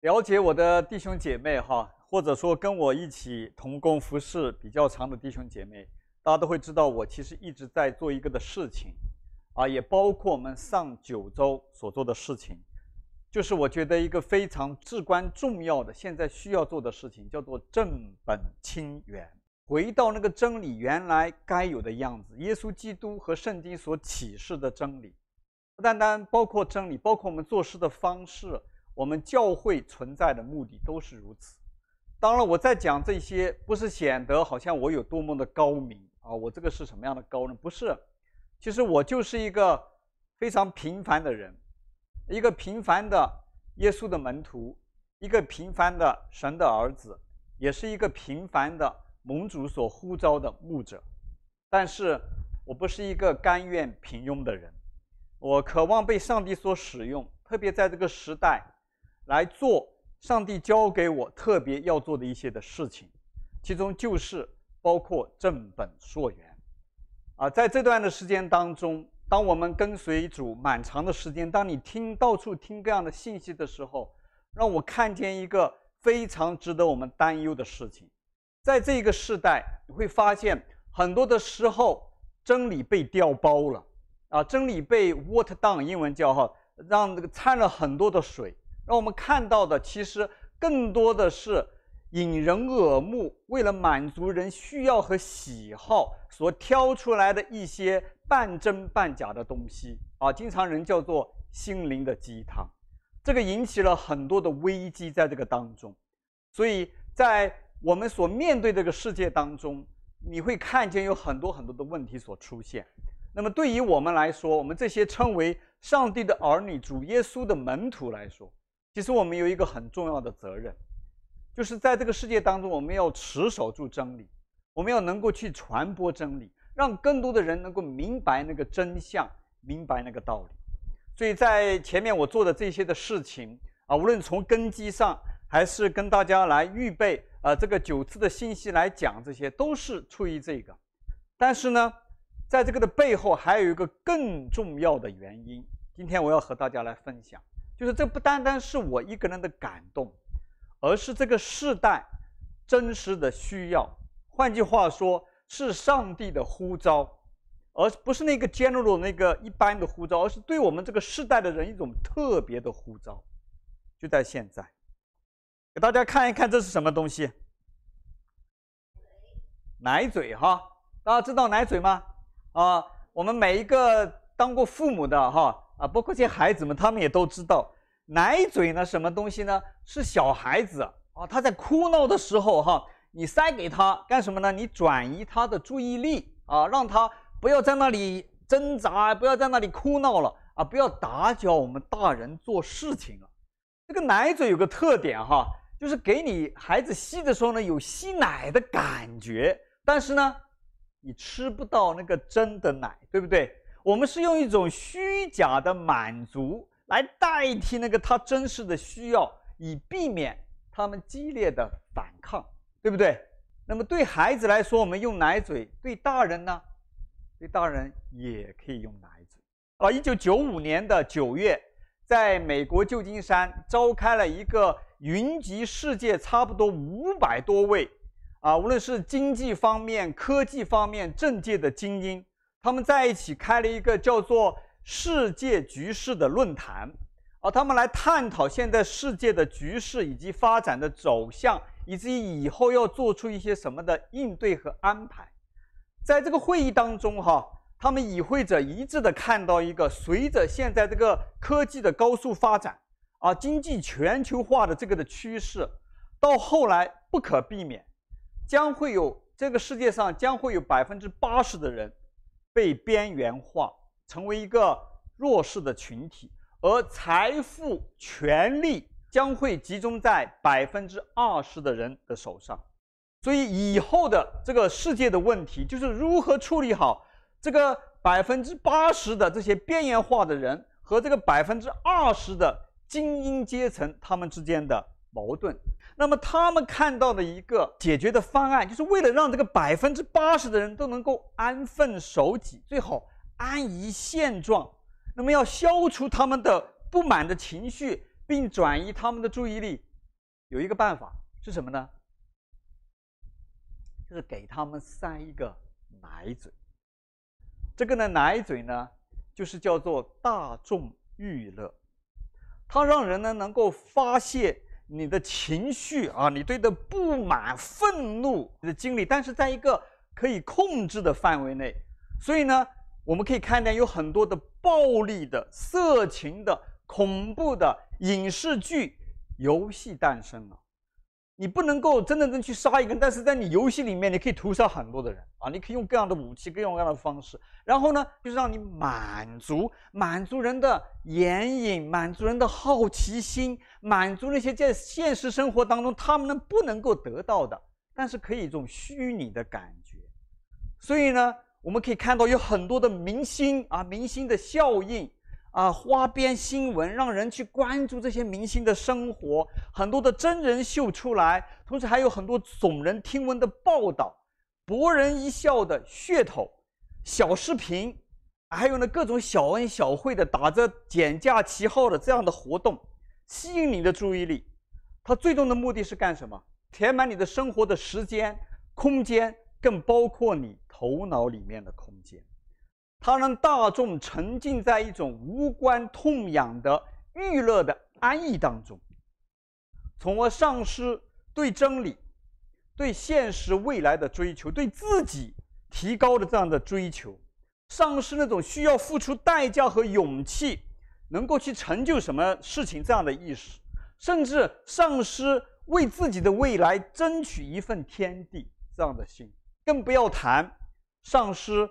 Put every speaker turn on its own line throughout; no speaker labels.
了解我的弟兄姐妹哈，或者说跟我一起同工服侍比较长的弟兄姐妹，大家都会知道，我其实一直在做一个的事情，啊，也包括我们上九州所做的事情，就是我觉得一个非常至关重要的，现在需要做的事情，叫做正本清源，回到那个真理原来该有的样子，耶稣基督和圣经所启示的真理。不单单包括真理，包括我们做事的方式，我们教会存在的目的都是如此。当然，我在讲这些，不是显得好像我有多么的高明啊，我这个是什么样的高人？不是，其实我就是一个非常平凡的人，一个平凡的耶稣的门徒，一个平凡的神的儿子，也是一个平凡的蒙主所呼召的牧者。但是我不是一个甘愿平庸的人。我渴望被上帝所使用，特别在这个时代，来做上帝交给我特别要做的一些的事情，其中就是包括正本溯源。啊，在这段的时间当中，当我们跟随主蛮长的时间，当你听到处听各样的信息的时候，让我看见一个非常值得我们担忧的事情，在这个时代，你会发现很多的时候真理被调包了。啊，真理被 water down，英文叫哈，让这个掺了很多的水，让我们看到的其实更多的是引人耳目，为了满足人需要和喜好所挑出来的一些半真半假的东西。啊，经常人叫做心灵的鸡汤，这个引起了很多的危机在这个当中，所以在我们所面对这个世界当中，你会看见有很多很多的问题所出现。那么对于我们来说，我们这些称为上帝的儿女、主耶稣的门徒来说，其实我们有一个很重要的责任，就是在这个世界当中，我们要持守住真理，我们要能够去传播真理，让更多的人能够明白那个真相，明白那个道理。所以在前面我做的这些的事情啊，无论从根基上，还是跟大家来预备啊这个九次的信息来讲，这些都是出于这个。但是呢，在这个的背后，还有一个更重要的原因。今天我要和大家来分享，就是这不单单是我一个人的感动，而是这个世代真实的需要。换句话说，是上帝的呼召，而不是那个 general 那个一般的呼召，而是对我们这个世代的人一种特别的呼召。就在现在，给大家看一看，这是什么东西？奶嘴哈，大家知道奶嘴吗？啊，我们每一个当过父母的哈啊，包括这些孩子们，他们也都知道，奶嘴呢，什么东西呢？是小孩子啊，他在哭闹的时候哈，你塞给他干什么呢？你转移他的注意力啊，让他不要在那里挣扎，不要在那里哭闹了啊，不要打搅我们大人做事情了。这个奶嘴有个特点哈，就是给你孩子吸的时候呢，有吸奶的感觉，但是呢。你吃不到那个真的奶，对不对？我们是用一种虚假的满足来代替那个他真实的需要，以避免他们激烈的反抗，对不对？那么对孩子来说，我们用奶嘴；对大人呢？对大人也可以用奶嘴。啊，一九九五年的九月，在美国旧金山召开了一个云集世界差不多五百多位。啊，无论是经济方面、科技方面、政界的精英，他们在一起开了一个叫做“世界局势”的论坛，啊，他们来探讨现在世界的局势以及发展的走向，以至于以后要做出一些什么的应对和安排。在这个会议当中，哈，他们与会者一致的看到一个，随着现在这个科技的高速发展，啊，经济全球化的这个的趋势，到后来不可避免。将会有这个世界上将会有百分之八十的人被边缘化，成为一个弱势的群体，而财富、权力将会集中在百分之二十的人的手上。所以以后的这个世界的问题，就是如何处理好这个百分之八十的这些边缘化的人和这个百分之二十的精英阶层他们之间的矛盾。那么他们看到的一个解决的方案，就是为了让这个百分之八十的人都能够安分守己，最好安于现状。那么要消除他们的不满的情绪，并转移他们的注意力，有一个办法是什么呢？就是给他们塞一个奶嘴。这个呢，奶嘴呢，就是叫做大众娱乐，它让人呢能够发泄你的情绪啊，你对的不满、愤怒的经历，但是在一个可以控制的范围内。所以呢，我们可以看见有很多的暴力的、色情的、恐怖的影视剧、游戏诞生了。你不能够真正的去杀一个人，但是在你游戏里面，你可以屠杀很多的人啊！你可以用各样的武器，各种各样的方式，然后呢，就是让你满足满足人的眼瘾，满足人的好奇心，满足那些在现实生活当中他们呢不能够得到的，但是可以一种虚拟的感觉。所以呢，我们可以看到有很多的明星啊，明星的效应。啊，花边新闻让人去关注这些明星的生活，很多的真人秀出来，同时还有很多耸人听闻的报道，博人一笑的噱头，小视频，还有呢各种小恩小惠的打着减价旗号的这样的活动，吸引你的注意力。它最终的目的是干什么？填满你的生活的时间、空间，更包括你头脑里面的空间。它让大众沉浸在一种无关痛痒的娱乐的安逸当中，从而丧失对真理、对现实未来的追求、对自己提高的这样的追求，丧失那种需要付出代价和勇气，能够去成就什么事情这样的意识，甚至丧失为自己的未来争取一份天地这样的心，更不要谈丧失。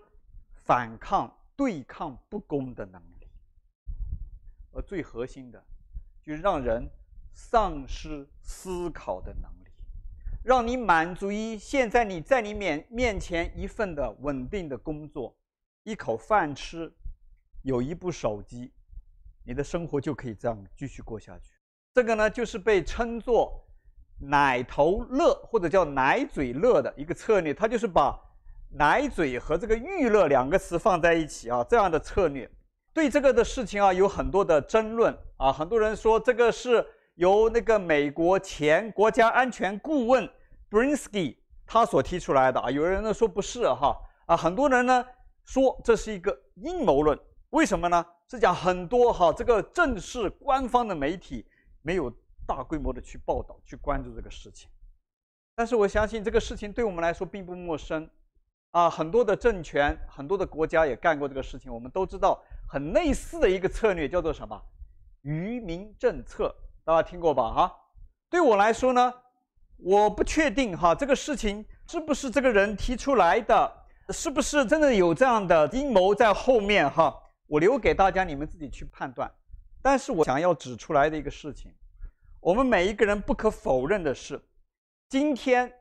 反抗、对抗不公的能力，而最核心的，就是让人丧失思考的能力，让你满足于现在你在你面面前一份的稳定的工作，一口饭吃，有一部手机，你的生活就可以这样继续过下去。这个呢，就是被称作“奶头乐”或者叫“奶嘴乐”的一个策略，它就是把。奶嘴和这个娱乐两个词放在一起啊，这样的策略，对这个的事情啊有很多的争论啊。很多人说这个是由那个美国前国家安全顾问 brinski 他所提出来的啊。有人呢说不是哈啊，很多人呢说这是一个阴谋论。为什么呢？是讲很多哈这个正式官方的媒体没有大规模的去报道去关注这个事情。但是我相信这个事情对我们来说并不陌生。啊，很多的政权，很多的国家也干过这个事情。我们都知道，很类似的一个策略叫做什么？愚民政策，大家听过吧？哈，对我来说呢，我不确定哈，这个事情是不是这个人提出来的，是不是真的有这样的阴谋在后面？哈，我留给大家你们自己去判断。但是我想要指出来的一个事情，我们每一个人不可否认的是，今天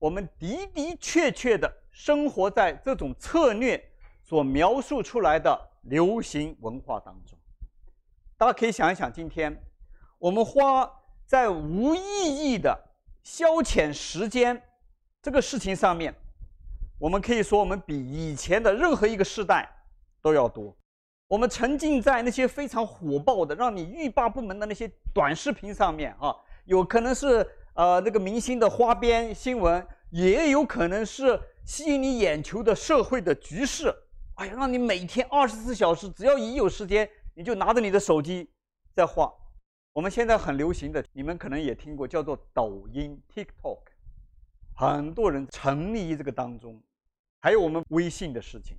我们的的确确的。生活在这种策略所描述出来的流行文化当中，大家可以想一想，今天我们花在无意义的消遣时间这个事情上面，我们可以说我们比以前的任何一个时代都要多。我们沉浸在那些非常火爆的、让你欲罢不能的那些短视频上面啊，有可能是呃那个明星的花边新闻，也有可能是。吸引你眼球的社会的局势，哎呀，让你每天二十四小时，只要一有时间，你就拿着你的手机在画。我们现在很流行的，你们可能也听过，叫做抖音 （TikTok），很多人沉溺于这个当中。还有我们微信的事情，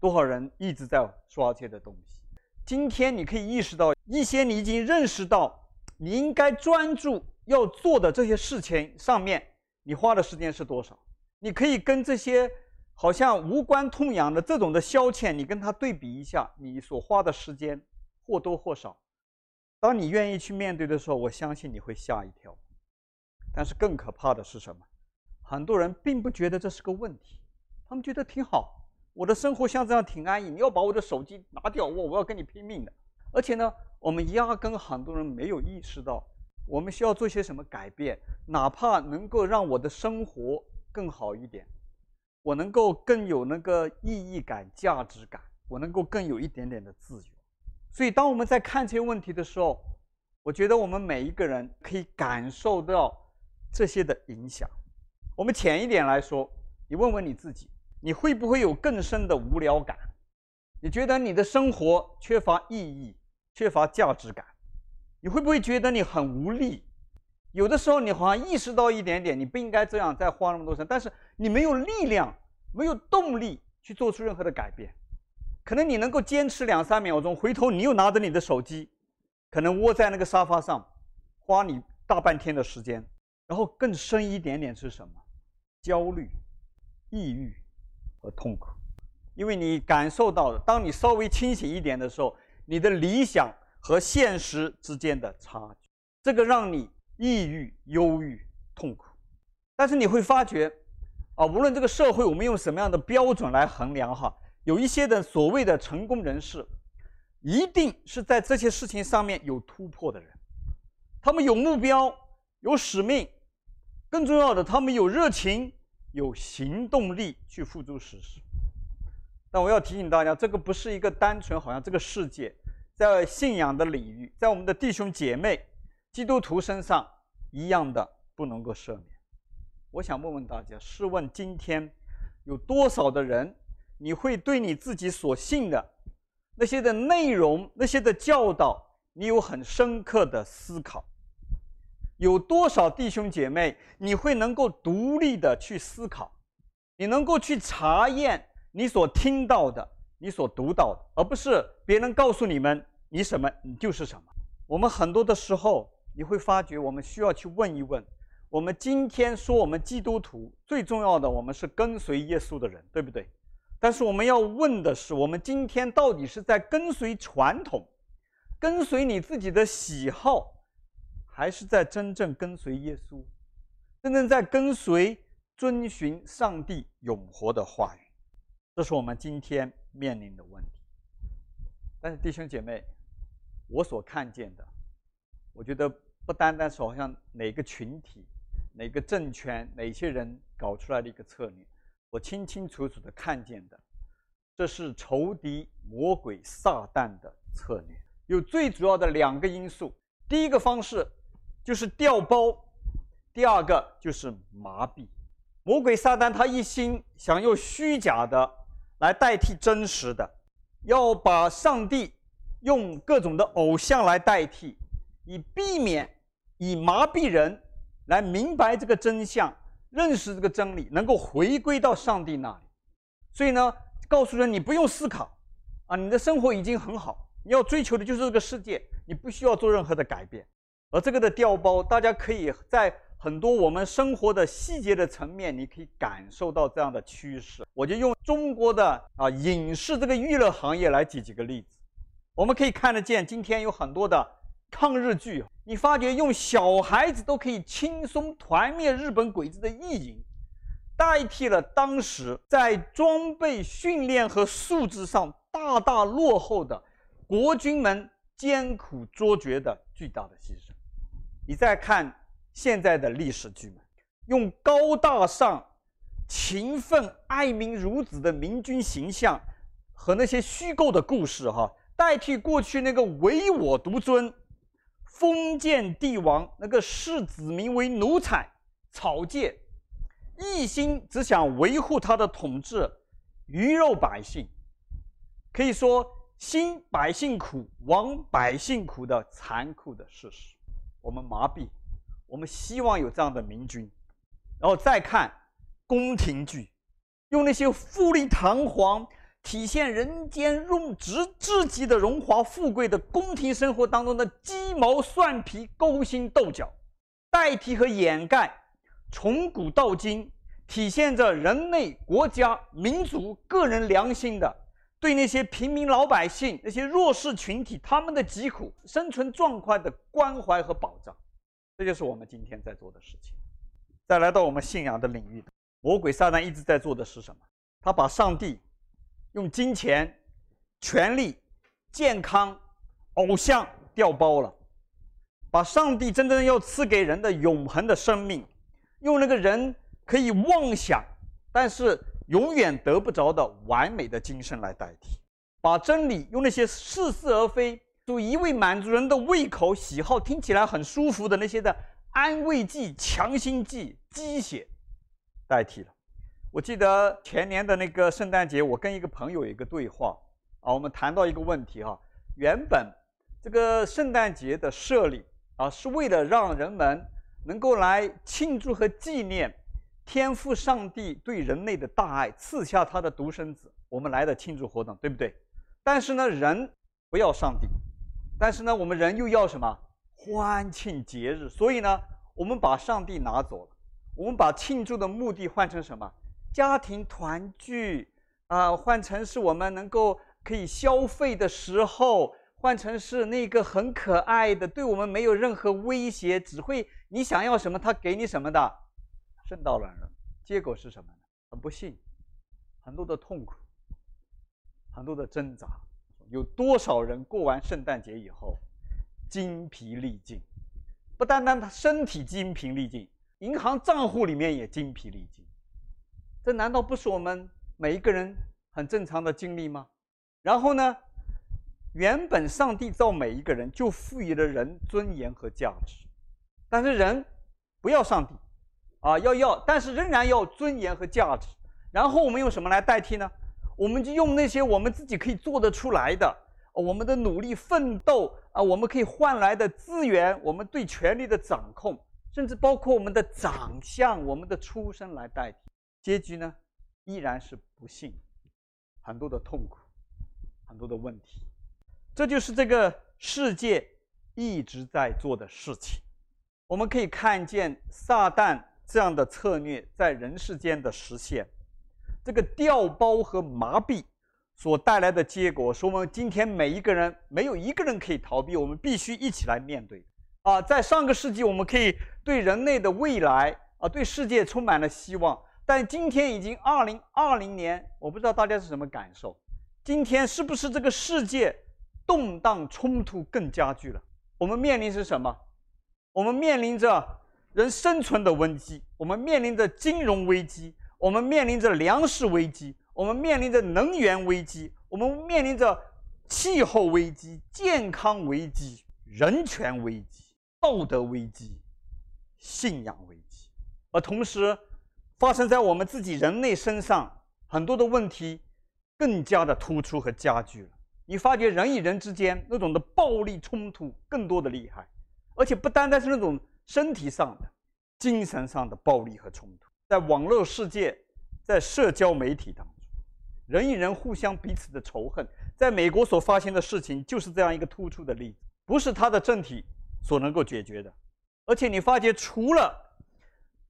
多少人一直在刷这些东西。今天你可以意识到一些你已经认识到你应该专注要做的这些事情上面，你花的时间是多少？你可以跟这些好像无关痛痒的这种的消遣，你跟它对比一下，你所花的时间或多或少。当你愿意去面对的时候，我相信你会吓一跳。但是更可怕的是什么？很多人并不觉得这是个问题，他们觉得挺好，我的生活像这样挺安逸。你要把我的手机拿掉，我我要跟你拼命的。而且呢，我们压根很多人没有意识到，我们需要做些什么改变，哪怕能够让我的生活。更好一点，我能够更有那个意义感、价值感，我能够更有一点点的自由。所以，当我们在看这些问题的时候，我觉得我们每一个人可以感受到这些的影响。我们浅一点来说，你问问你自己，你会不会有更深的无聊感？你觉得你的生活缺乏意义，缺乏价值感？你会不会觉得你很无力？有的时候你好像意识到一点点，你不应该这样再花那么多钱，但是你没有力量，没有动力去做出任何的改变。可能你能够坚持两三秒钟，回头你又拿着你的手机，可能窝在那个沙发上，花你大半天的时间。然后更深一点点是什么？焦虑、抑郁和痛苦，因为你感受到的，当你稍微清醒一点的时候，你的理想和现实之间的差距，这个让你抑郁、忧郁、痛苦。但是你会发觉，啊，无论这个社会我们用什么样的标准来衡量哈，有一些的所谓的成功人士，一定是在这些事情上面有突破的人，他们有目标、有使命。更重要的，他们有热情、有行动力去付诸实施。但我要提醒大家，这个不是一个单纯好像这个世界在信仰的领域，在我们的弟兄姐妹、基督徒身上一样的不能够赦免。我想问问大家：试问今天有多少的人，你会对你自己所信的那些的内容、那些的教导，你有很深刻的思考？有多少弟兄姐妹，你会能够独立的去思考，你能够去查验你所听到的，你所读到的，而不是别人告诉你们你什么，你就是什么。我们很多的时候，你会发觉，我们需要去问一问：我们今天说我们基督徒最重要的，我们是跟随耶稣的人，对不对？但是我们要问的是，我们今天到底是在跟随传统，跟随你自己的喜好？还是在真正跟随耶稣，真正在跟随、遵循上帝永活的话语，这是我们今天面临的问题。但是弟兄姐妹，我所看见的，我觉得不单单是好像哪个群体、哪个政权、哪些人搞出来的一个策略，我清清楚楚的看见的，这是仇敌魔鬼撒旦的策略。有最主要的两个因素，第一个方式。就是调包，第二个就是麻痹。魔鬼撒旦他一心想用虚假的来代替真实的，要把上帝用各种的偶像来代替，以避免以麻痹人来明白这个真相，认识这个真理，能够回归到上帝那里。所以呢，告诉人你不用思考，啊，你的生活已经很好，你要追求的就是这个世界，你不需要做任何的改变。而这个的调包，大家可以在很多我们生活的细节的层面，你可以感受到这样的趋势。我就用中国的啊影视这个娱乐行业来举几个例子，我们可以看得见，今天有很多的抗日剧，你发觉用小孩子都可以轻松团灭日本鬼子的意淫，代替了当时在装备训练和素质上大大落后的国军们艰苦卓绝的巨大的牺牲。你再看现在的历史剧们，用高大上、勤奋、爱民如子的明君形象和那些虚构的故事，哈，代替过去那个唯我独尊、封建帝王那个视子民为奴才、草芥，一心只想维护他的统治、鱼肉百姓，可以说兴百姓苦、亡百姓苦的残酷的事实。我们麻痹，我们希望有这样的明君，然后再看宫廷剧，用那些富丽堂皇、体现人间入职至极的荣华富贵的宫廷生活当中的鸡毛蒜皮、勾心斗角，代替和掩盖从古到今体现着人类、国家、民族、个人良心的。对那些平民老百姓、那些弱势群体，他们的疾苦、生存状况的关怀和保障，这就是我们今天在做的事情。再来到我们信仰的领域，魔鬼撒旦一直在做的是什么？他把上帝用金钱、权力、健康、偶像调包了，把上帝真正要赐给人的永恒的生命，用那个人可以妄想，但是。永远得不着的完美的今生来代替，把真理用那些似是而非、就一味满足人的胃口喜好，听起来很舒服的那些的安慰剂、强心剂、鸡血代替了。我记得前年的那个圣诞节，我跟一个朋友有一个对话啊，我们谈到一个问题哈，原本这个圣诞节的设立啊，是为了让人们能够来庆祝和纪念天父上帝对人类的大爱，赐下他的独生子，我们来的庆祝活动，对不对？但是呢，人不要上帝，但是呢，我们人又要什么？欢庆节日，所以呢，我们把上帝拿走了，我们把庆祝的目的换成什么？家庭团聚啊，换成是我们能够可以消费的时候，换成是那个很可爱的，对我们没有任何威胁，只会你想要什么他给你什么的圣诞老人。结果是什么呢？很不幸，很多的痛苦，很多的挣扎。有多少人过完圣诞节以后精疲力尽？不单单他身体精疲力尽，银行账户里面也精疲力尽。这难道不是我们每一个人很正常的经历吗？然后呢，原本上帝造每一个人就赋予了人尊严和价值，但是人不要上帝，啊，要要，但是仍然要尊严和价值。然后我们用什么来代替呢？我们就用那些我们自己可以做得出来的，我们的努力奋斗啊，我们可以换来的资源，我们对权力的掌控，甚至包括我们的长相、我们的出身来代替。结局呢，依然是不幸，很多的痛苦，很多的问题。这就是这个世界一直在做的事情。我们可以看见撒旦这样的策略在人世间的实现。这个调包和麻痹所带来的结果，是我们今天每一个人没有一个人可以逃避，我们必须一起来面对。啊，在上个世纪，我们可以对人类的未来啊，对世界充满了希望。但今天已经二零二零年，我不知道大家是什么感受。今天是不是这个世界动荡冲突更加剧了？我们面临是什么？我们面临着人生存的危机，我们面临着金融危机，我们面临着粮食危机，我们面临着能源危机，我们面临着气候危机、健康危机、人权危机、道德危机、信仰危机，而同时。发生在我们自己人类身上，很多的问题更加的突出和加剧了。你发觉人与人之间那种的暴力冲突更多的厉害，而且不单单是那种身体上的、精神上的暴力和冲突。在网络世界，在社交媒体当中，人与人互相彼此的仇恨，在美国所发生的事情就是这样一个突出的例子，不是他的政体所能够解决的。而且你发觉除了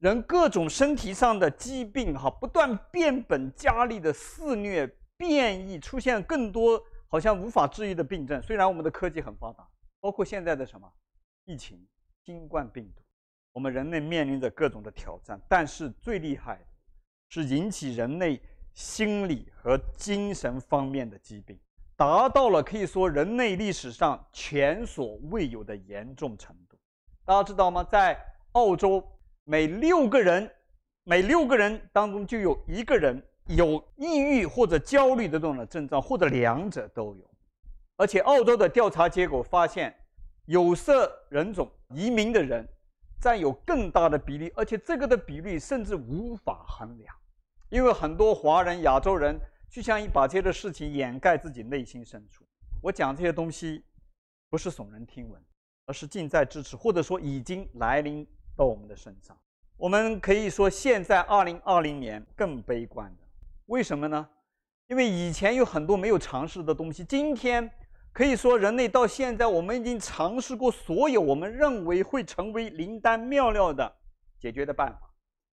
人各种身体上的疾病，哈，不断变本加厉的肆虐、变异，出现更多好像无法治愈的病症。虽然我们的科技很发达，包括现在的什么疫情、新冠病毒，我们人类面临着各种的挑战。但是最厉害的是引起人类心理和精神方面的疾病，达到了可以说人类历史上前所未有的严重程度。大家知道吗？在澳洲。每六个人，每六个人当中就有一个人有抑郁或者焦虑的这种的症状，或者两者都有。而且，澳洲的调查结果发现，有色人种移民的人占有更大的比例，而且这个的比例甚至无法衡量。因为很多华人、亚洲人就像把这些的事情掩盖自己内心深处。我讲这些东西不是耸人听闻，而是近在咫尺，或者说已经来临。到我们的身上，我们可以说现在二零二零年更悲观的，为什么呢？因为以前有很多没有尝试的东西，今天可以说人类到现在我们已经尝试过所有我们认为会成为灵丹妙药的解决的办法，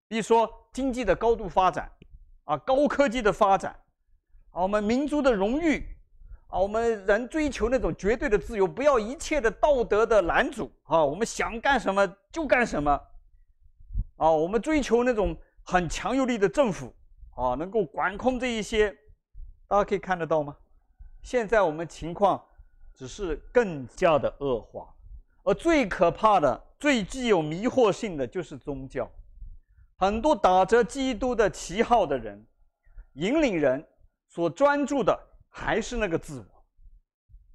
比如说经济的高度发展，啊，高科技的发展，啊，我们民族的荣誉。啊，我们人追求那种绝对的自由，不要一切的道德的拦阻啊！我们想干什么就干什么，啊，我们追求那种很强有力的政府啊，能够管控这一些，大家可以看得到吗？现在我们情况只是更加的恶化，而最可怕的、最具有迷惑性的就是宗教，很多打着基督的旗号的人，引领人所专注的。还是那个自我，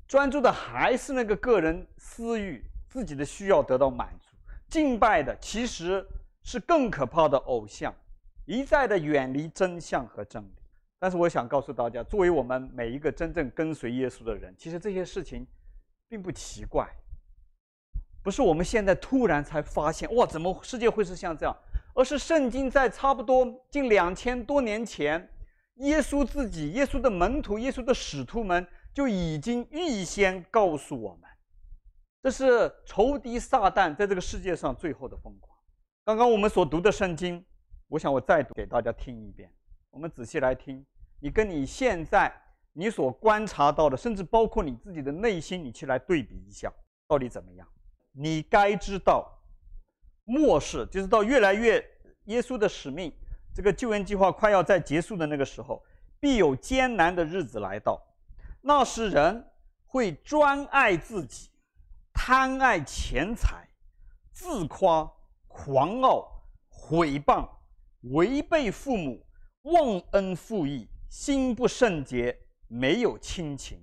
专注的还是那个个人私欲、自己的需要得到满足。敬拜的其实是更可怕的偶像，一再的远离真相和真理。但是我想告诉大家，作为我们每一个真正跟随耶稣的人，其实这些事情并不奇怪，不是我们现在突然才发现，哇，怎么世界会是像这样？而是圣经在差不多近两千多年前，耶稣自己、耶稣的门徒、耶稣的使徒们就已经预先告诉我们，这是仇敌撒旦在这个世界上最后的疯狂。刚刚我们所读的圣经，我想我再读给大家听一遍，我们仔细来听。你跟你现在你所观察到的，甚至包括你自己的内心，你去来对比一下，到底怎么样？你该知道，末世就是到越来越耶稣的使命，这个救援计划快要在结束的那个时候，必有艰难的日子来到。那时人会专爱自己，贪爱钱财，自夸，狂傲，毁谤，违背父母，忘恩负义。心不圣洁，没有亲情，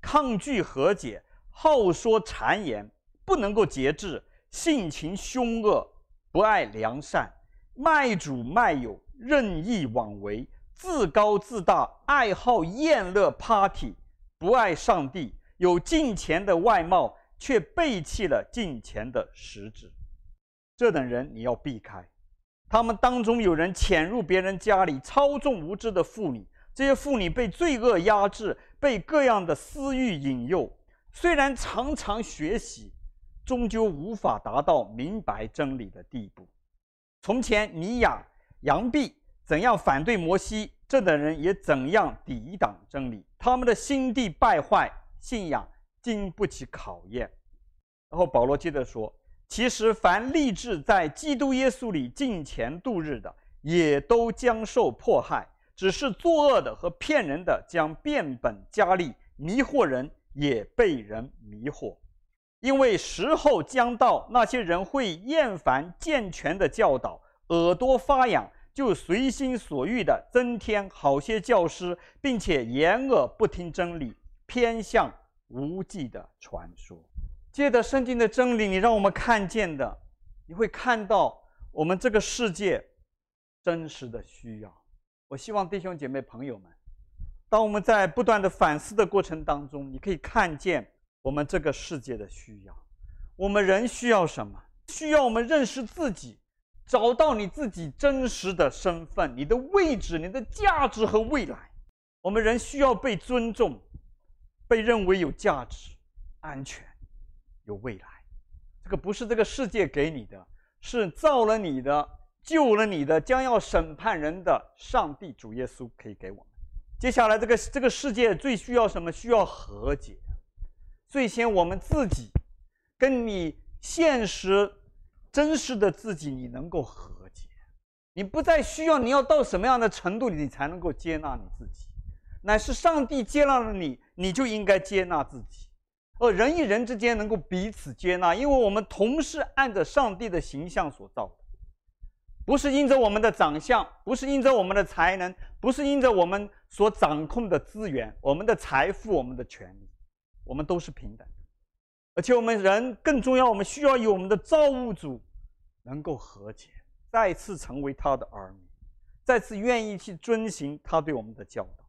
抗拒和解，好说谗言，不能够节制，性情凶恶，不爱良善，卖主卖友，任意妄为，自高自大，爱好宴乐 party，不爱上帝，有敬虔的外貌，却背弃了敬虔的实质。这等人你要避开，他们当中有人潜入别人家里，操纵无知的妇女。这些妇女被罪恶压制，被各样的私欲引诱，虽然常常学习，终究无法达到明白真理的地步。从前米雅、杨毕怎样反对摩西，这等人也怎样抵挡真理。他们的心地败坏，信仰经不起考验。然后保罗接着说：“其实凡立志在基督耶稣里敬虔度日的，也都将受迫害。”只是作恶的和骗人的将变本加厉，迷惑人也被人迷惑，因为时候将到，那些人会厌烦健全的教导，耳朵发痒，就随心所欲地增添好些教师，并且掩耳不听真理，偏向无稽的传说。借着圣经的真理，你让我们看见的，你会看到我们这个世界真实的需要。我希望弟兄姐妹朋友们，当我们在不断的反思的过程当中，你可以看见我们这个世界的需要。我们人需要什么？需要我们认识自己，找到你自己真实的身份、你的位置、你的价值和未来。我们人需要被尊重，被认为有价值、安全、有未来。这个不是这个世界给你的，是造了你的。救了你的，将要审判人的上帝主耶稣可以给我们。接下来，这个这个世界最需要什么？需要和解。最先我们自己跟你现实真实的自己，你能够和解。你不再需要，你要到什么样的程度，你才能够接纳你自己？乃是上帝接纳了你，你就应该接纳自己。而人与人之间能够彼此接纳，因为我们同是按着上帝的形象所造的。不是因着我们的长相，不是因着我们的才能，不是因着我们所掌控的资源、我们的财富、我们的权利，我们都是平等。而且我们人更重要，我们需要与我们的造物主能够和解，再次成为他的儿女，再次愿意去遵行他对我们的教导。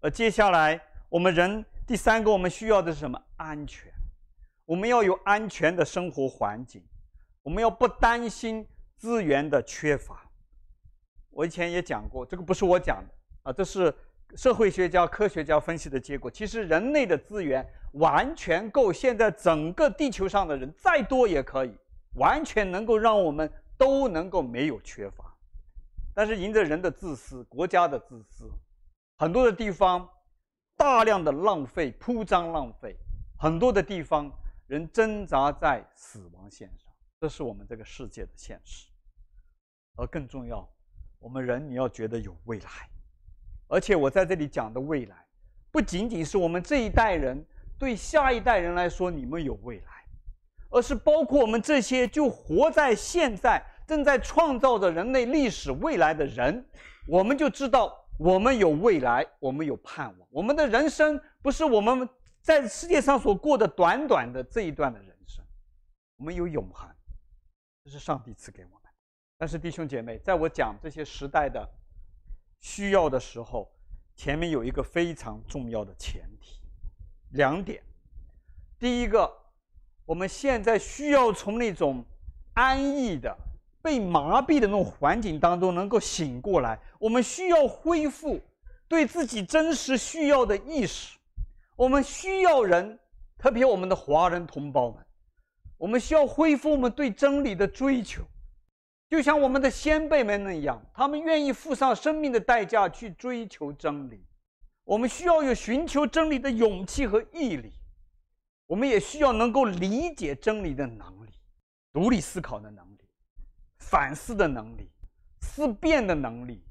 而接下来，我们人第三个我们需要的是什么？安全。我们要有安全的生活环境，我们要不担心。资源的缺乏，我以前也讲过，这个不是我讲的啊，这是社会学家、科学家分析的结果。其实人类的资源完全够，现在整个地球上的人再多也可以，完全能够让我们都能够没有缺乏。但是，因着人的自私、国家的自私，很多的地方大量的浪费、铺张浪费，很多的地方人挣扎在死亡线上，这是我们这个世界的现实。而更重要，我们人你要觉得有未来，而且我在这里讲的未来，不仅仅是我们这一代人对下一代人来说你们有未来，而是包括我们这些就活在现在正在创造着人类历史未来的人，我们就知道我们有未来，我们有盼望。我们的人生不是我们在世界上所过的短短的这一段的人生，我们有永恒，这是上帝赐给我们。但是弟兄姐妹，在我讲这些时代的需要的时候，前面有一个非常重要的前提，两点。第一个，我们现在需要从那种安逸的、被麻痹的那种环境当中能够醒过来。我们需要恢复对自己真实需要的意识。我们需要人，特别我们的华人同胞们，我们需要恢复我们对真理的追求。就像我们的先辈们那样，他们愿意付上生命的代价去追求真理。我们需要有寻求真理的勇气和毅力。我们也需要能够理解真理的能力、独立思考的能力、反思的能力、思辨的能力。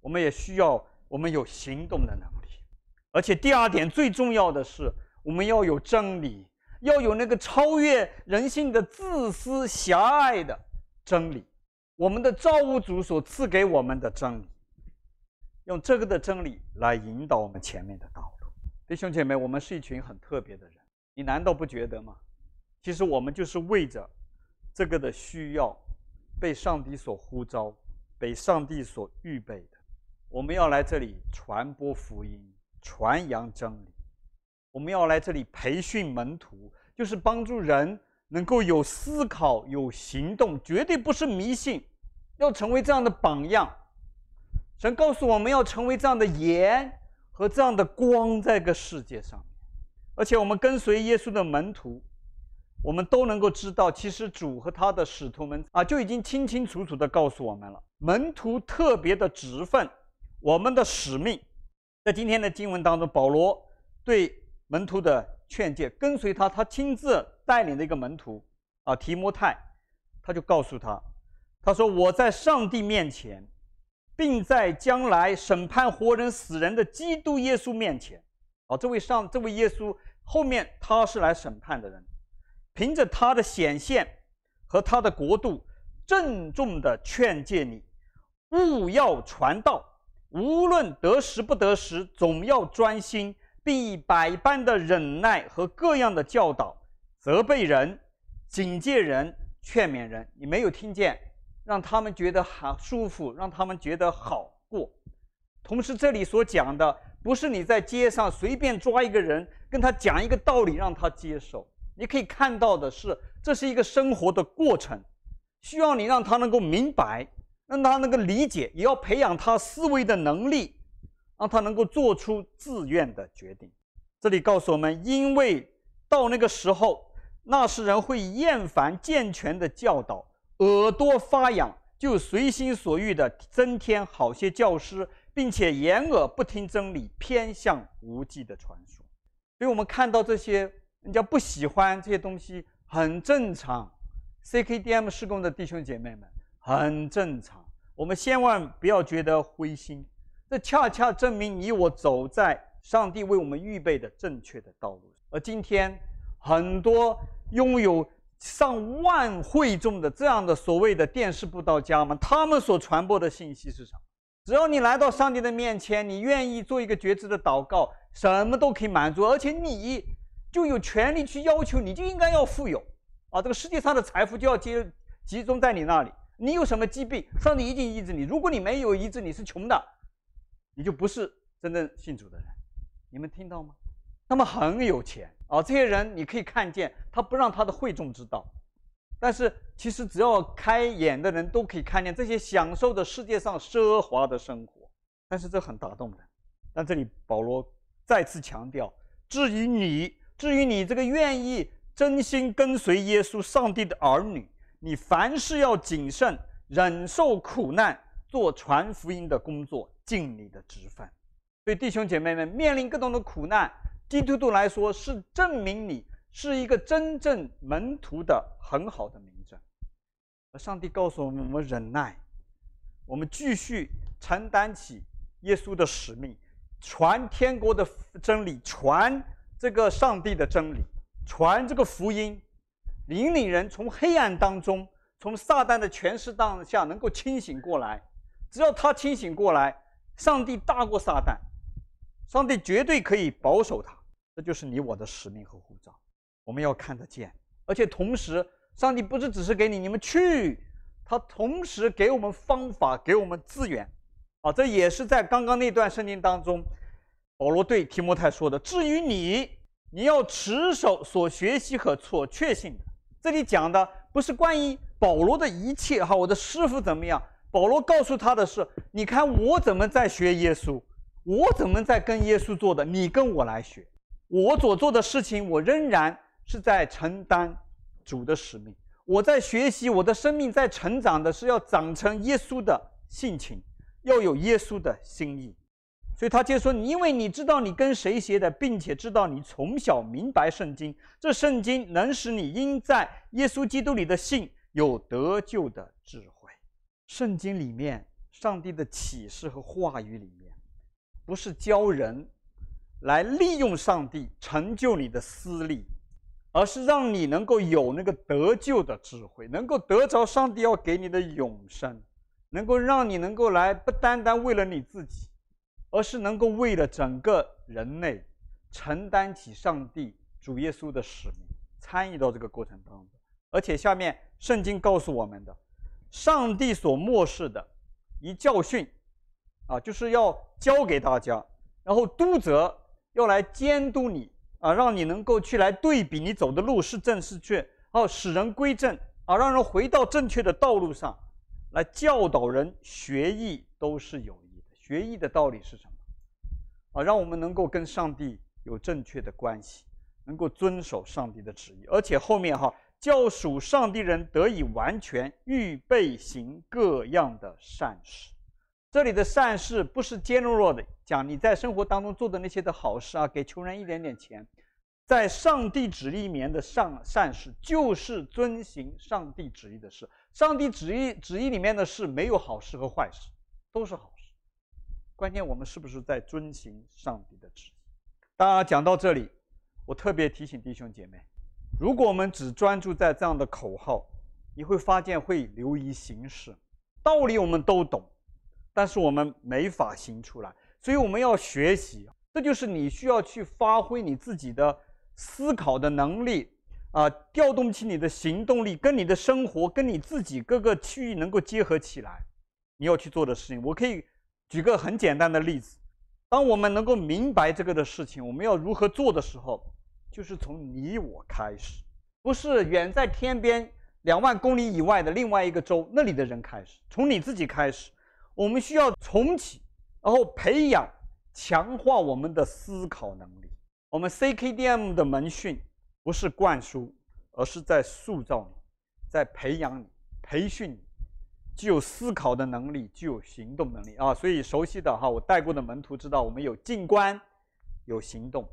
我们也需要我们有行动的能力。而且第二点最重要的是，我们要有真理，要有那个超越人性的自私狭隘的真理。我们的造物主所赐给我们的真理，用这个的真理来引导我们前面的道路。弟兄姐妹，我们是一群很特别的人，你难道不觉得吗？其实我们就是为着这个的需要，被上帝所呼召，被上帝所预备的。我们要来这里传播福音，传扬真理。我们要来这里培训门徒，就是帮助人。能够有思考、有行动，绝对不是迷信，要成为这样的榜样。神告诉我们要成为这样的盐和这样的光，在这个世界上。而且我们跟随耶稣的门徒，我们都能够知道，其实主和他的使徒们啊，就已经清清楚楚地告诉我们了。门徒特别的职分，我们的使命，在今天的经文当中，保罗对门徒的劝诫，跟随他，他亲自。带领的一个门徒啊，提摩太，他就告诉他，他说：“我在上帝面前，并在将来审判活人死人的基督耶稣面前，啊，这位上这位耶稣后面他是来审判的人，凭着他的显现和他的国度，郑重的劝诫你，务要传道，无论得时不得时，总要专心，并以百般的忍耐和各样的教导。”责备人、警戒人、劝勉人，你没有听见，让他们觉得好舒服，让他们觉得好过。同时，这里所讲的不是你在街上随便抓一个人，跟他讲一个道理让他接受。你可以看到的是，这是一个生活的过程，需要你让他能够明白，让他能够理解，也要培养他思维的能力，让他能够做出自愿的决定。这里告诉我们，因为到那个时候。那时人会厌烦健全的教导，耳朵发痒，就随心所欲地增添好些教师，并且掩耳不听真理，偏向无稽的传说。所以我们看到这些人家不喜欢这些东西，很正常。CKDM 施工的弟兄姐妹们，很正常。我们千万不要觉得灰心，这恰恰证明你我走在上帝为我们预备的正确的道路。而今天很多。拥有上万会众的这样的所谓的电视布道家们，他们所传播的信息是什么？只要你来到上帝的面前，你愿意做一个觉知的祷告，什么都可以满足，而且你就有权利去要求，你就应该要富有啊！这个世界上的财富就要集集中在你那里。你有什么疾病，上帝一定医治你。如果你没有医治，你是穷的，你就不是真正信主的人。你们听到吗？他们很有钱。啊，这些人你可以看见，他不让他的会众知道，但是其实只要开眼的人都可以看见这些享受的世界上奢华的生活，但是这很打动人。但这里保罗再次强调：至于你，至于你这个愿意真心跟随耶稣上帝的儿女，你凡事要谨慎，忍受苦难，做传福音的工作，尽你的职分。所以弟兄姐妹们，面临各种的苦难。基督徒来说，是证明你是一个真正门徒的很好的明证。而上帝告诉我们：我们忍耐，我们继续承担起耶稣的使命，传天国的真理，传这个上帝的真理，传这个福音，引领人从黑暗当中，从撒旦的权势当下能够清醒过来。只要他清醒过来，上帝大过撒旦。上帝绝对可以保守他，这就是你我的使命和护照，我们要看得见。而且同时，上帝不是只是给你你们去，他同时给我们方法，给我们资源。啊，这也是在刚刚那段圣经当中，保罗对提摩太说的。至于你，你要持守所学习和所确信的。这里讲的不是关于保罗的一切哈，我的师傅怎么样？保罗告诉他的是：你看我怎么在学耶稣，我怎么在跟耶稣做的，你跟我来学。我所做的事情，我仍然是在承担主的使命。我在学习，我的生命在成长的是要长成耶稣的性情，要有耶稣的心意。所以他接说：“你因为你知道你跟谁学的，并且知道你从小明白圣经，这圣经能使你因在耶稣基督里的信有得救的智慧。圣经里面，上帝的启示和话语里面，不是教人。”来利用上帝成就你的私利，而是让你能够有那个得救的智慧，能够得着上帝要给你的永生，能够让你能够来不单单为了你自己，而是能够为了整个人类承担起上帝主耶稣的使命，参与到这个过程当中。而且下面圣经告诉我们的，上帝所默示的一教训，啊，就是要教给大家，然后督责。要来监督你啊，让你能够去来对比你走的路是正是确，哦，使人归正啊，让人回到正确的道路上，来教导人学艺都是有益的。学艺的道理是什么？啊，让我们能够跟上帝有正确的关系，能够遵守上帝的旨意，而且后面哈，教属上帝人得以完全，预备行各样的善事。这里的善事不是 general 的讲你在生活当中做的那些的好事啊，给穷人一点点钱，在上帝旨意里面的善善事，就是遵行上帝旨意的事。上帝旨意旨意里面的事没有好事和坏事，都是好事。关键我们是不是在遵行上帝的旨意？当然讲到这里，我特别提醒弟兄姐妹，如果我们只专注在这样的口号，你会发现会流于形式，道理我们都懂。但是我们没法行出来，所以我们要学习，这就是你需要去发挥你自己的思考的能力啊，调动起你的行动力，跟你的生活，跟你自己各个区域能够结合起来，你要去做的事情。我可以举个很简单的例子，当我们能够明白这个的事情，我们要如何做的时候，就是从你我开始，不是远在天边两万公里以外的另外一个州那里的人开始，从你自己开始。我们需要重启，然后培养、强化我们的思考能力。我们 CKDM 的门训不是灌输，而是在塑造你，在培养你、培训你，具有思考的能力，具有行动能力啊。所以熟悉的哈，我带过的门徒知道，我们有静观，有行动。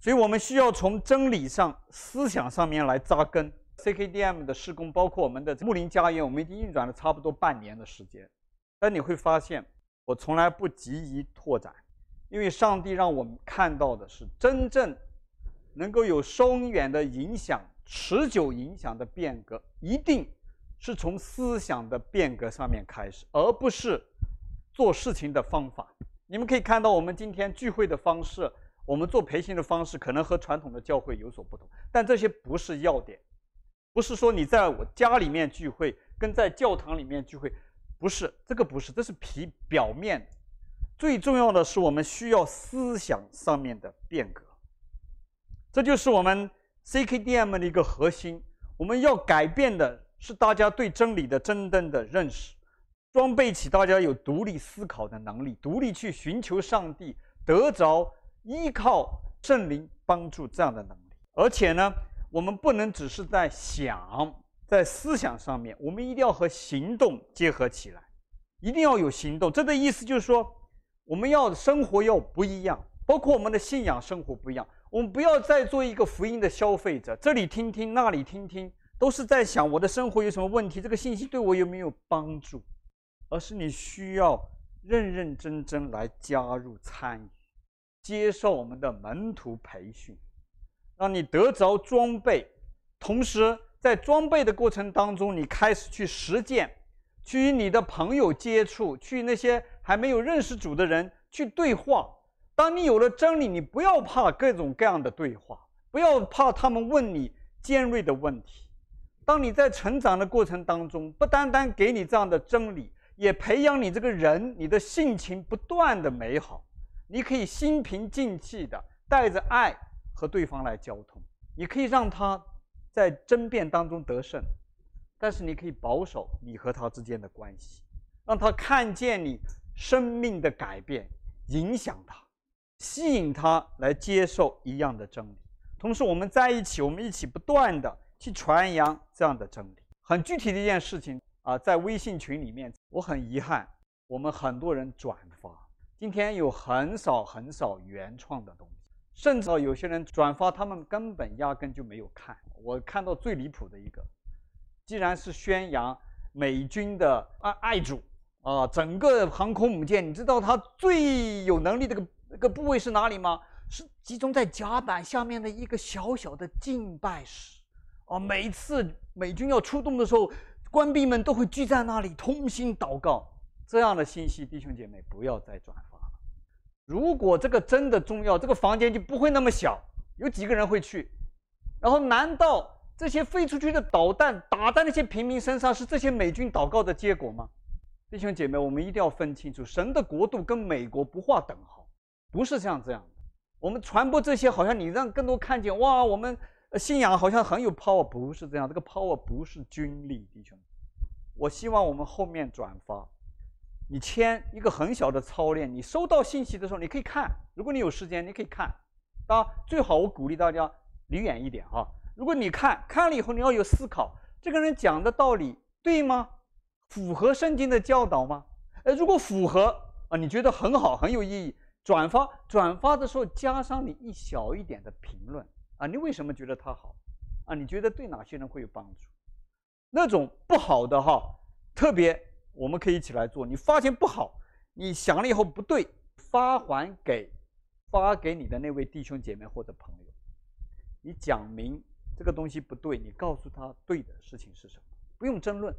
所以我们需要从真理上、思想上面来扎根。CKDM 的施工，包括我们的木林家园，我们已经运转了差不多半年的时间。但你会发现，我从来不急于拓展，因为上帝让我们看到的是真正能够有深远的影响、持久影响的变革，一定是从思想的变革上面开始，而不是做事情的方法。你们可以看到，我们今天聚会的方式，我们做培训的方式，可能和传统的教会有所不同，但这些不是要点，不是说你在我家里面聚会，跟在教堂里面聚会。不是这个，不是，这是皮表面。最重要的是，我们需要思想上面的变革。这就是我们 CKDM 的一个核心。我们要改变的是大家对真理的真正的认识，装备起大家有独立思考的能力，独立去寻求上帝，得着依靠圣灵帮助这样的能力。而且呢，我们不能只是在想。在思想上面，我们一定要和行动结合起来，一定要有行动。这个意思就是说，我们要生活要不一样，包括我们的信仰生活不一样。我们不要再做一个福音的消费者，这里听听，那里听听，都是在想我的生活有什么问题，这个信息对我有没有帮助，而是你需要认认真真来加入参与，接受我们的门徒培训，让你得着装备，同时。在装备的过程当中，你开始去实践，去与你的朋友接触，去那些还没有认识主的人去对话，当你有了真理，你不要怕各种各样的对话，不要怕他们问你尖锐的问题。当你在成长的过程当中，不单单给你这样的真理，也培养你这个人，你的性情不断的美好。你可以心平静气的带着爱和对方来交通，你可以让他在争辩当中得胜，但是你可以保守你和他之间的关系，让他看见你生命的改变，影响他，吸引他来接受一样的真理。同时，我们在一起，我们一起不断的。去传扬这样的真理，很具体的一件事情啊，在微信群里面，我很遗憾，我们很多人转发，今天有很少很少原创的东西，甚至有些人转发，他们根本压根就没有看。我看到最离谱的一个，既然是宣扬美军的爱爱主啊，整个航空母舰，你知道它最有能力的个那个部位是哪里吗？是集中在甲板下面的一个小小的敬拜室。啊，每次美军要出动的时候，官兵们都会聚在那里同心祷告。这样的信息，弟兄姐妹不要再转发。如果这个真的重要，这个房间就不会那么小，有几个人会去？然后，难道这些飞出去的导弹打在那些平民身上，是这些美军祷告的结果吗？弟兄姐妹，我们一定要分清楚，神的国度跟美国不划等号，不是像这样的。我们传播这些，好像你让更多看见，哇，我们。信仰好像很有 power，不是这样。这个 power 不是军力，弟兄。我希望我们后面转发，你签一个很小的操练。你收到信息的时候，你可以看。如果你有时间，你可以看。当然，最好我鼓励大家离远一点啊。如果你看看了以后，你要有思考，这个人讲的道理对吗？符合圣经的教导吗？呃，如果符合啊，你觉得很好，很有意义，转发。转发的时候加上你一小一点的评论。啊，你为什么觉得他好？啊，你觉得对哪些人会有帮助？那种不好的哈，特别我们可以一起来做。你发现不好，你想了以后不对，发还给发给你的那位弟兄姐妹或者朋友，你讲明这个东西不对，你告诉他对的事情是什么，不用争论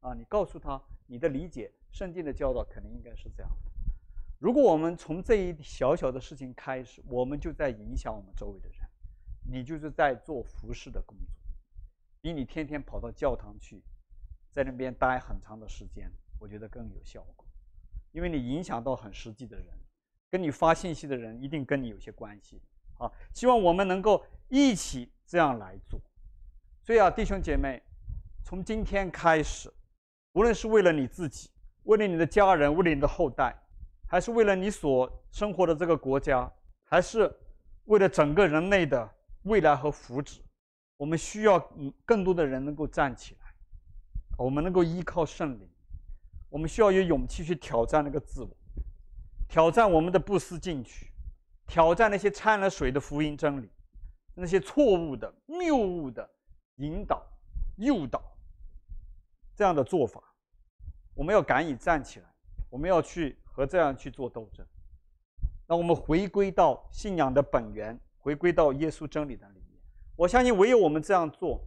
啊，你告诉他你的理解，圣经的教导可能应该是这样的。如果我们从这一小小的事情开始，我们就在影响我们周围的人。你就是在做服侍的工作，比你天天跑到教堂去，在那边待很长的时间，我觉得更有效果，因为你影响到很实际的人，跟你发信息的人一定跟你有些关系。啊，希望我们能够一起这样来做。所以啊，弟兄姐妹，从今天开始，无论是为了你自己，为了你的家人，为了你的后代，还是为了你所生活的这个国家，还是为了整个人类的。未来和福祉，我们需要更多的人能够站起来，我们能够依靠圣灵，我们需要有勇气去挑战那个自我，挑战我们的不思进取，挑战那些掺了水的福音真理，那些错误的、谬误的引导、诱导这样的做法，我们要敢于站起来，我们要去和这样去做斗争，让我们回归到信仰的本源。回归到耶稣真理的里面，我相信唯有我们这样做，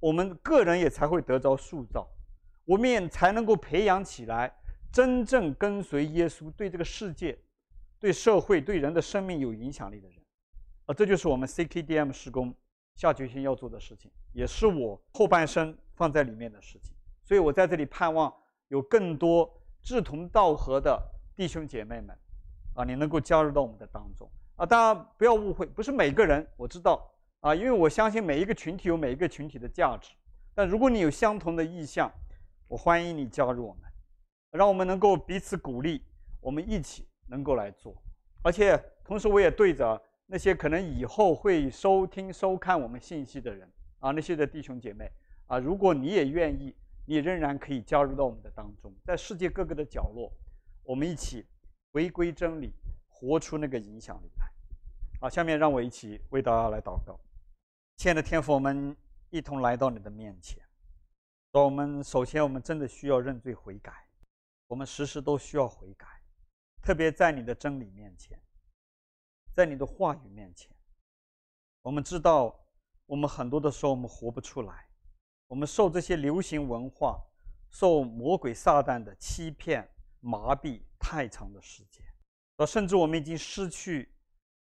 我们个人也才会得着塑造，我们也才能够培养起来真正跟随耶稣、对这个世界、对社会、对人的生命有影响力的人。啊，这就是我们 CKDM 施工下决心要做的事情，也是我后半生放在里面的事情。所以我在这里盼望有更多志同道合的弟兄姐妹们，啊，你能够加入到我们的当中。啊，当然不要误会，不是每个人我知道啊，因为我相信每一个群体有每一个群体的价值。但如果你有相同的意向，我欢迎你加入我们，让我们能够彼此鼓励，我们一起能够来做。而且同时，我也对着那些可能以后会收听、收看我们信息的人啊，那些的弟兄姐妹啊，如果你也愿意，你仍然可以加入到我们的当中，在世界各个的角落，我们一起回归真理。活出那个影响力来，好，下面让我一起为大家来祷告。亲爱的天父，我们一同来到你的面前。我们首先，我们真的需要认罪悔改，我们时时都需要悔改，特别在你的真理面前，在你的话语面前。我们知道，我们很多的时候我们活不出来，我们受这些流行文化、受魔鬼撒旦的欺骗、麻痹太长的时间。甚至我们已经失去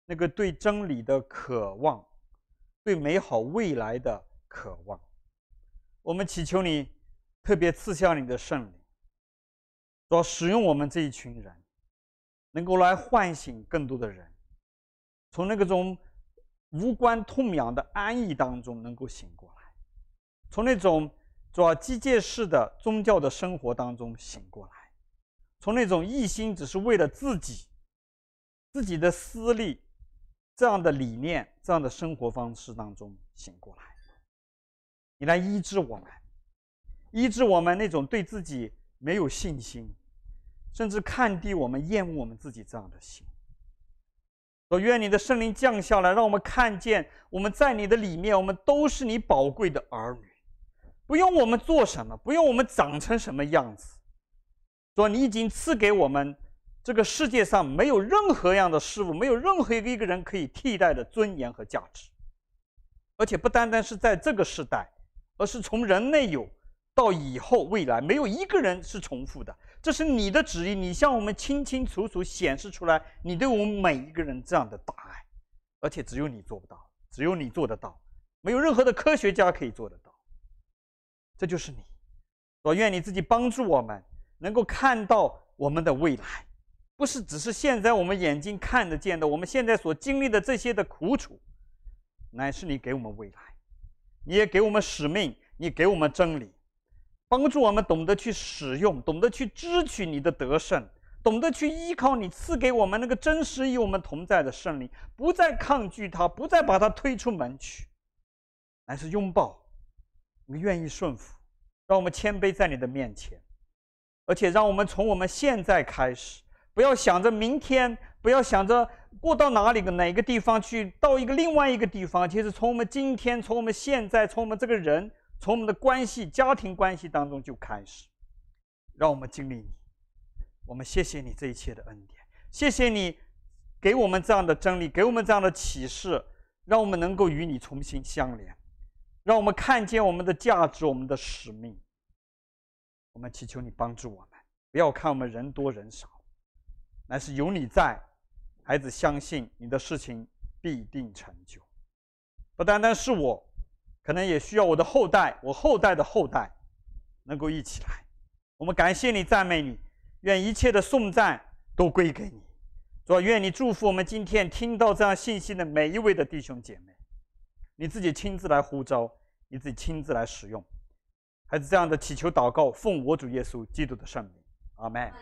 那个对真理的渴望，对美好未来的渴望。我们祈求你特别赐下你的圣灵，主要使用我们这一群人，能够来唤醒更多的人，从那个种无关痛痒的安逸当中能够醒过来，从那种主要机械式的宗教的生活当中醒过来，从那种一心只是为了自己。自己的私利，这样的理念、这样的生活方式当中醒过来，你来医治我们，医治我们那种对自己没有信心，甚至看低我们、厌恶我们自己这样的心。我愿你的圣灵降下来，让我们看见我们在你的里面，我们都是你宝贵的儿女，不用我们做什么，不用我们长成什么样子，说你已经赐给我们。这个世界上没有任何样的事物，没有任何一个一个人可以替代的尊严和价值，而且不单单是在这个时代，而是从人类有到以后未来，没有一个人是重复的。这是你的旨意，你向我们清清楚楚显示出来，你对我们每一个人这样的大爱，而且只有你做不到，只有你做得到，没有任何的科学家可以做得到。这就是你，我愿你自己帮助我们，能够看到我们的未来。不是只是现在我们眼睛看得见的，我们现在所经历的这些的苦楚，乃是你给我们未来，你也给我们使命，你给我们真理，帮助我们懂得去使用，懂得去支取你的得胜，懂得去依靠你赐给我们那个真实与我们同在的圣灵，不再抗拒他，不再把他推出门去，乃是拥抱，我们愿意顺服，让我们谦卑在你的面前，而且让我们从我们现在开始。不要想着明天，不要想着过到哪里个哪个地方去，到一个另外一个地方。其实从我们今天，从我们现在，从我们这个人，从我们的关系、家庭关系当中就开始，让我们经历你。我们谢谢你这一切的恩典，谢谢你给我们这样的真理，给我们这样的启示，让我们能够与你重新相连，让我们看见我们的价值、我们的使命。我们祈求你帮助我们，不要看我们人多人少。乃是有你在，孩子相信你的事情必定成就。不单单是我，可能也需要我的后代，我后代的后代，能够一起来。我们感谢你，赞美你，愿一切的颂赞都归给你。主，愿你祝福我们今天听到这样信息的每一位的弟兄姐妹，你自己亲自来呼召，你自己亲自来使用，还是这样的祈求祷告，奉我主耶稣基督的圣名，阿门。